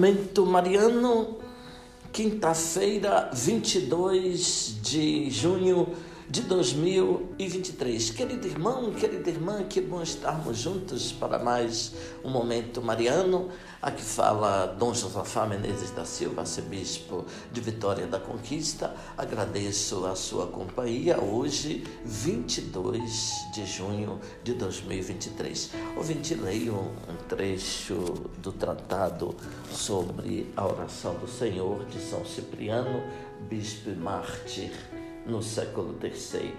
Momento Mariano, quinta-feira, 22 de junho de 2023. Querido irmão, querida irmã, que bom estarmos juntos para mais um momento mariano. Aqui fala Dom Josafá Menezes da Silva, arcebispo de Vitória da Conquista. Agradeço a sua companhia hoje, 22 de junho de 2023. Ouvinte, leio um trecho do tratado sobre a oração do Senhor de São Cipriano, bispo e mártir no século III.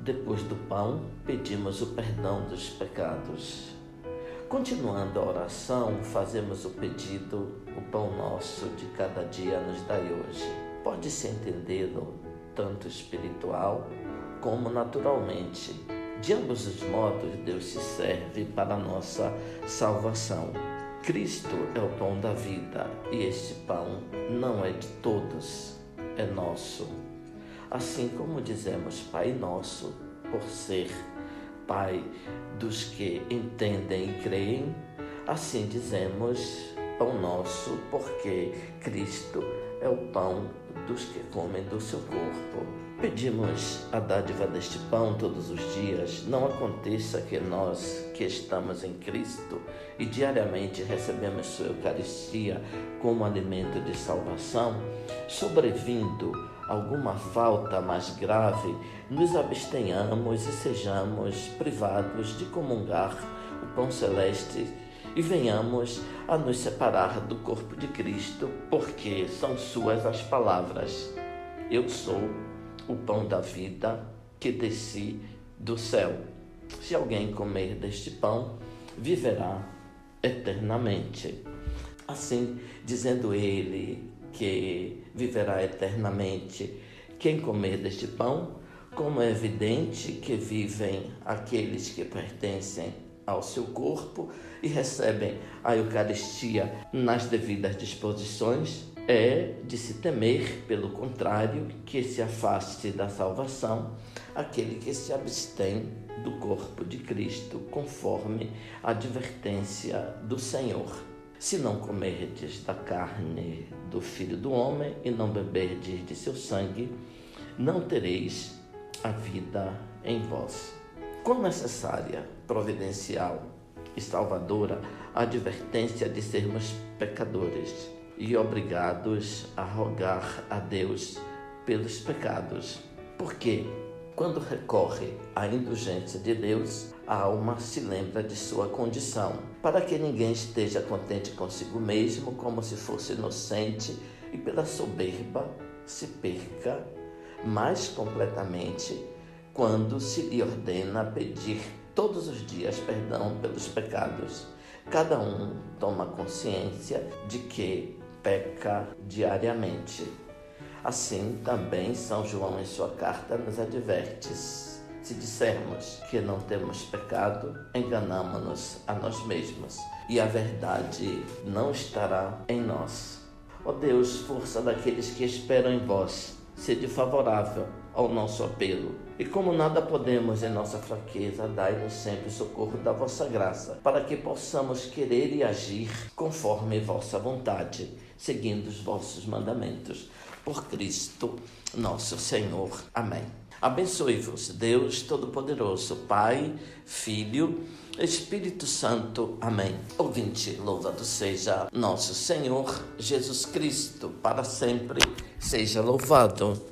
Depois do pão, pedimos o perdão dos pecados. Continuando a oração, fazemos o pedido: o pão nosso de cada dia nos dai hoje. Pode-se entendê-lo tanto espiritual como naturalmente. De ambos os modos, Deus se serve para a nossa salvação. Cristo é o pão da vida e este pão não é de todos, é nosso assim como dizemos Pai Nosso, por ser Pai dos que entendem e creem, assim dizemos Pão Nosso, porque Cristo é o pão dos que comem do seu corpo. Pedimos a dádiva deste pão todos os dias. Não aconteça que nós, que estamos em Cristo e diariamente recebemos Sua Eucaristia como alimento de salvação, sobrevindo alguma falta mais grave, nos abstenhamos e sejamos privados de comungar o pão celeste e venhamos a nos separar do corpo de Cristo, porque são suas as palavras: Eu sou o pão da vida que desci do céu. Se alguém comer deste pão, viverá eternamente. Assim, dizendo ele que viverá eternamente quem comer deste pão, como é evidente que vivem aqueles que pertencem ao seu corpo e recebem a Eucaristia nas devidas disposições, é de se temer, pelo contrário, que se afaste da salvação aquele que se abstém do corpo de Cristo, conforme a advertência do Senhor. Se não comerdes da carne do Filho do Homem e não beberdes de seu sangue, não tereis a vida em vós. Quão necessária, providencial e salvadora a advertência de sermos pecadores e obrigados a rogar a Deus pelos pecados. Porque quando recorre à indulgência de Deus, a alma se lembra de sua condição, para que ninguém esteja contente consigo mesmo, como se fosse inocente, e pela soberba se perca mais completamente quando se lhe ordena pedir todos os dias perdão pelos pecados. Cada um toma consciência de que peca diariamente. Assim também São João em sua carta nos adverte: se dissermos que não temos pecado, enganamos-nos a nós mesmos e a verdade não estará em nós. Ó oh Deus, força daqueles que esperam em vós, sede favorável ao nosso apelo. E como nada podemos em nossa fraqueza, dai-nos sempre socorro da vossa graça, para que possamos querer e agir conforme vossa vontade, seguindo os vossos mandamentos. Por Cristo, nosso Senhor. Amém. Abençoe-vos, Deus Todo-Poderoso, Pai, Filho, Espírito Santo. Amém. Ouvinte, louvado seja nosso Senhor Jesus Cristo, para sempre seja louvado.